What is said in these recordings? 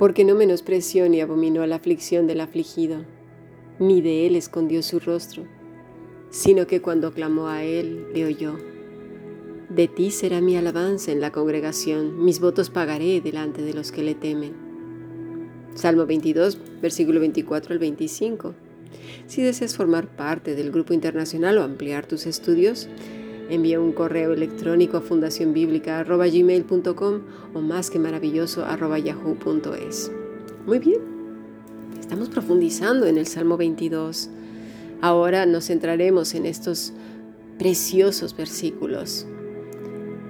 Porque no menospreció ni abominó la aflicción del afligido, ni de él escondió su rostro, sino que cuando clamó a él, le oyó. De ti será mi alabanza en la congregación, mis votos pagaré delante de los que le temen. Salmo 22, versículo 24 al 25. Si deseas formar parte del grupo internacional o ampliar tus estudios, envía un correo electrónico a fundacionbiblica.gmail.com o más que maravilloso yahoo.es. Muy bien, estamos profundizando en el Salmo 22. Ahora nos centraremos en estos preciosos versículos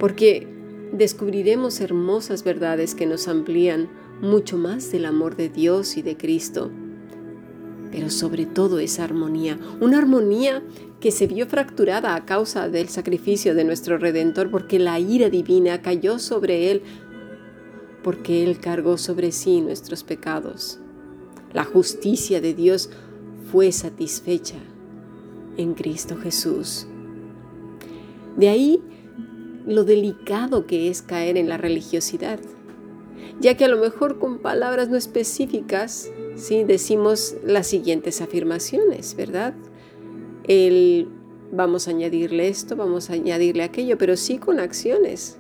porque descubriremos hermosas verdades que nos amplían mucho más del amor de Dios y de Cristo. Pero sobre todo esa armonía, una armonía que se vio fracturada a causa del sacrificio de nuestro Redentor, porque la ira divina cayó sobre Él, porque Él cargó sobre sí nuestros pecados. La justicia de Dios fue satisfecha en Cristo Jesús. De ahí lo delicado que es caer en la religiosidad, ya que a lo mejor con palabras no específicas, decimos las siguientes afirmaciones, ¿verdad? El vamos a añadirle esto, vamos a añadirle aquello, pero sí con acciones.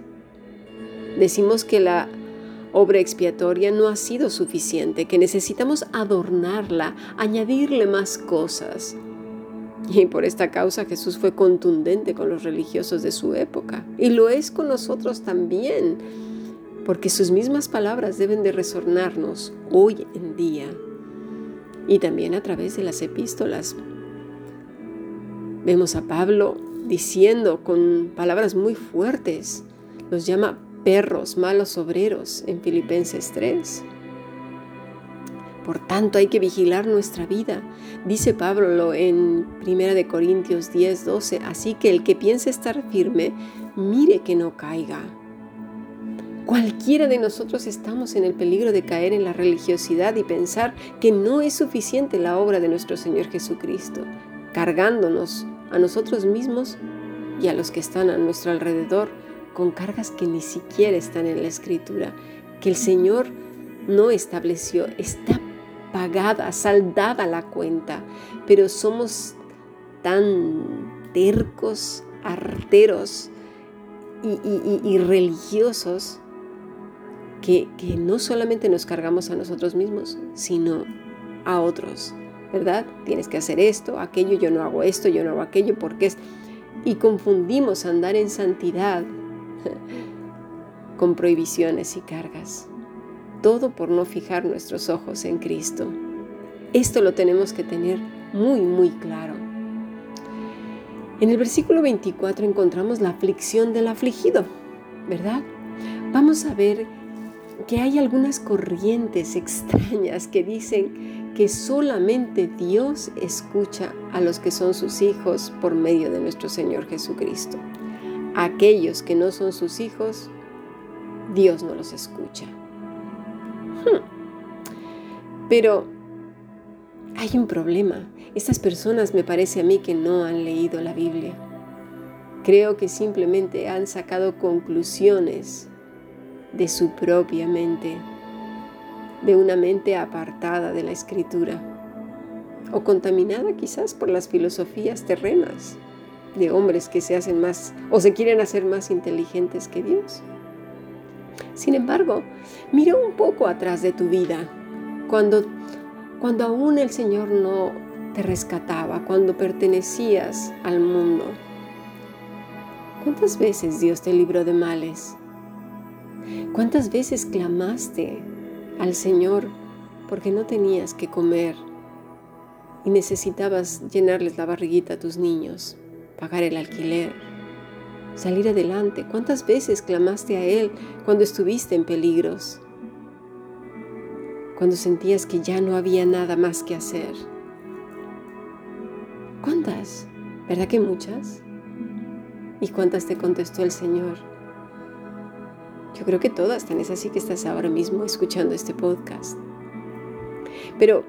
Decimos que la obra expiatoria no ha sido suficiente, que necesitamos adornarla, añadirle más cosas. Y por esta causa Jesús fue contundente con los religiosos de su época. Y lo es con nosotros también, porque sus mismas palabras deben de resonarnos hoy en día. Y también a través de las epístolas. Vemos a Pablo diciendo con palabras muy fuertes, los llama perros, malos obreros en Filipenses 3. Por tanto, hay que vigilar nuestra vida. Dice Pablo en 1 Corintios 10, 12. Así que el que piense estar firme, mire que no caiga. Cualquiera de nosotros estamos en el peligro de caer en la religiosidad y pensar que no es suficiente la obra de nuestro Señor Jesucristo, cargándonos a nosotros mismos y a los que están a nuestro alrededor con cargas que ni siquiera están en la Escritura, que el Señor no estableció, está pagada, saldada la cuenta, pero somos tan tercos, arteros y, religiosos que, no solamente nos cargamos a nosotros mismos, sino a otros, ¿verdad? Tienes que hacer esto, aquello, yo no hago esto, yo no hago aquello, porque es... Y confundimos andar en santidad con prohibiciones y cargas todo por no fijar nuestros ojos en Cristo. Esto lo tenemos que tener muy, muy claro. En el versículo 24 encontramos la aflicción del afligido, ¿verdad? Vamos a ver que hay algunas corrientes extrañas que dicen que solamente Dios escucha a los que son sus hijos por medio de nuestro Señor Jesucristo. Aquellos que no son sus hijos, Dios no los escucha. Hmm. Pero hay un problema. Estas personas me parece a mí que no han leído la Biblia. Creo que simplemente han sacado conclusiones de su propia mente, de una mente apartada de la escritura, o contaminada quizás por las filosofías terrenas de hombres que se hacen más o se quieren hacer más inteligentes que Dios. Sin embargo, mira un poco atrás de tu vida, cuando, cuando aún el Señor no te rescataba, cuando pertenecías al mundo. ¿Cuántas veces Dios te libró de males? ¿Cuántas veces clamaste al Señor porque no tenías que comer y necesitabas llenarles la barriguita a tus niños, pagar el alquiler? salir adelante. ¿Cuántas veces clamaste a Él cuando estuviste en peligros? Cuando sentías que ya no había nada más que hacer. ¿Cuántas? ¿Verdad que muchas? ¿Y cuántas te contestó el Señor? Yo creo que todas, tenés así que estás ahora mismo escuchando este podcast. Pero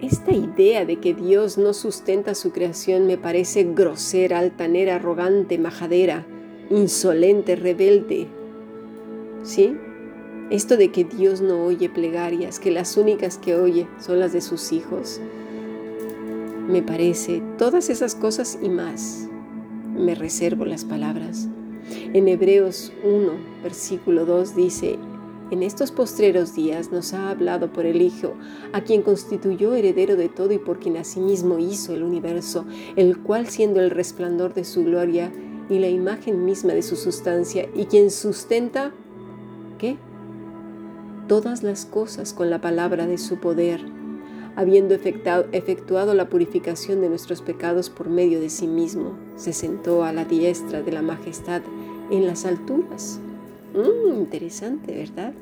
esta idea de que Dios no sustenta su creación me parece grosera, altanera, arrogante, majadera, insolente, rebelde. ¿Sí? Esto de que Dios no oye plegarias, que las únicas que oye son las de sus hijos. Me parece todas esas cosas y más. Me reservo las palabras. En Hebreos 1, versículo 2 dice, en estos postreros días nos ha hablado por el Hijo, a quien constituyó heredero de todo y por quien asimismo hizo el universo, el cual siendo el resplandor de su gloria y la imagen misma de su sustancia, y quien sustenta, ¿qué? Todas las cosas con la palabra de su poder, habiendo efectuado la purificación de nuestros pecados por medio de sí mismo, se sentó a la diestra de la majestad en las alturas Mm, interesante, ¿verdad?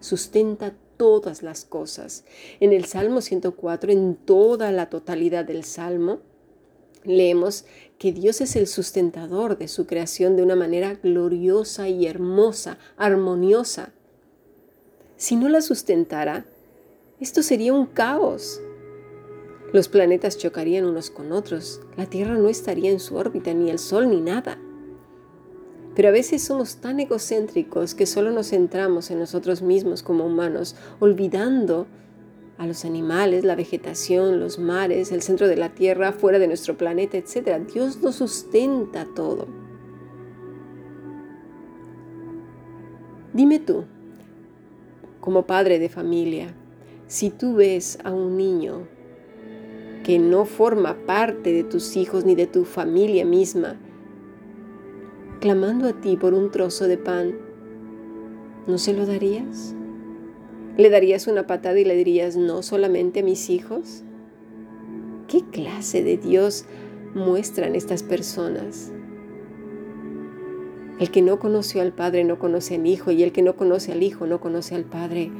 Sustenta todas las cosas. En el Salmo 104, en toda la totalidad del Salmo, leemos que Dios es el sustentador de su creación de una manera gloriosa y hermosa, armoniosa. Si no la sustentara, esto sería un caos. Los planetas chocarían unos con otros, la Tierra no estaría en su órbita, ni el Sol, ni nada. Pero a veces somos tan egocéntricos que solo nos centramos en nosotros mismos como humanos, olvidando a los animales, la vegetación, los mares, el centro de la tierra, fuera de nuestro planeta, etc. Dios nos sustenta todo. Dime tú, como padre de familia, si tú ves a un niño que no forma parte de tus hijos ni de tu familia misma, clamando a ti por un trozo de pan, ¿no se lo darías? ¿Le darías una patada y le dirías no solamente a mis hijos? ¿Qué clase de Dios muestran estas personas? El que no conoció al Padre no conoce al Hijo y el que no conoce al Hijo no conoce al Padre.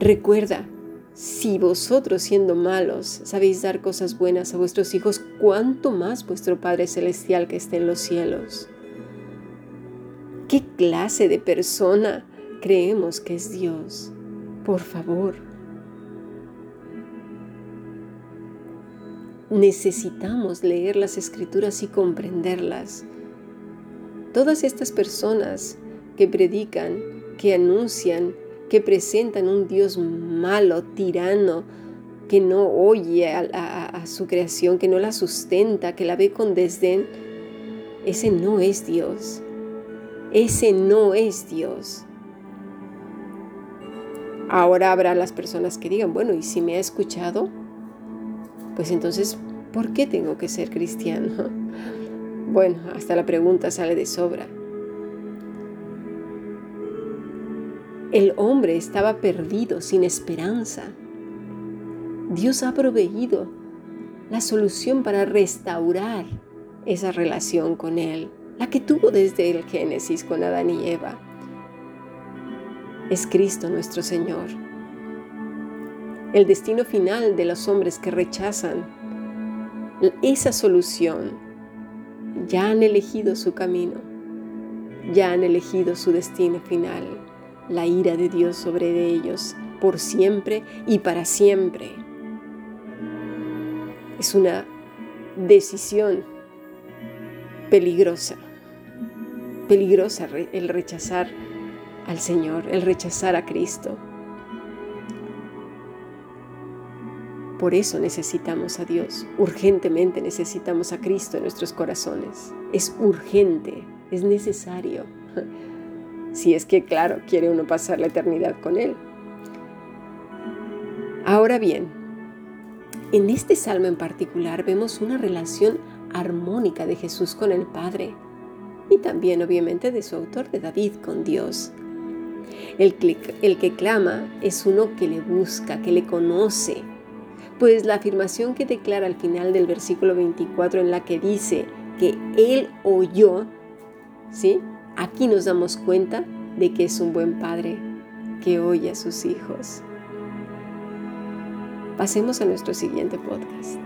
Recuerda, si vosotros siendo malos sabéis dar cosas buenas a vuestros hijos, ¿cuánto más vuestro Padre Celestial que está en los cielos? ¿Qué clase de persona creemos que es Dios? Por favor. Necesitamos leer las escrituras y comprenderlas. Todas estas personas que predican, que anuncian, que presentan un Dios malo, tirano, que no oye a, su creación, que no la sustenta, que la ve con desdén, ese no es Dios. Ese no es Dios. Ahora habrá las personas que digan, bueno, ¿y si me ha escuchado? Pues entonces, ¿por qué tengo que ser cristiano? Bueno, hasta la pregunta sale de sobra. El hombre estaba perdido, sin esperanza. Dios ha proveído la solución para restaurar esa relación con Él la que tuvo desde el Génesis con Adán y Eva. Es Cristo nuestro Señor. El destino final de los hombres que rechazan esa solución ya han elegido su camino, ya han elegido su destino final, la ira de Dios sobre ellos por siempre y para siempre. Es una decisión peligrosa peligrosa el rechazar al Señor, el rechazar a Cristo. Por eso necesitamos a Dios, urgentemente necesitamos a Cristo en nuestros corazones. Es urgente, es necesario. Si es que, claro, quiere uno pasar la eternidad con Él. Ahora bien, en este salmo en particular vemos una relación armónica de Jesús con el Padre y también obviamente de su autor, de David, con Dios. El que, clama es uno que le busca, que le conoce, pues la afirmación que declara al final del versículo 24 en la que dice que Él oyó, ¿sí? Aquí nos damos cuenta de que es un buen padre que oye a sus hijos. Pasemos a nuestro siguiente podcast.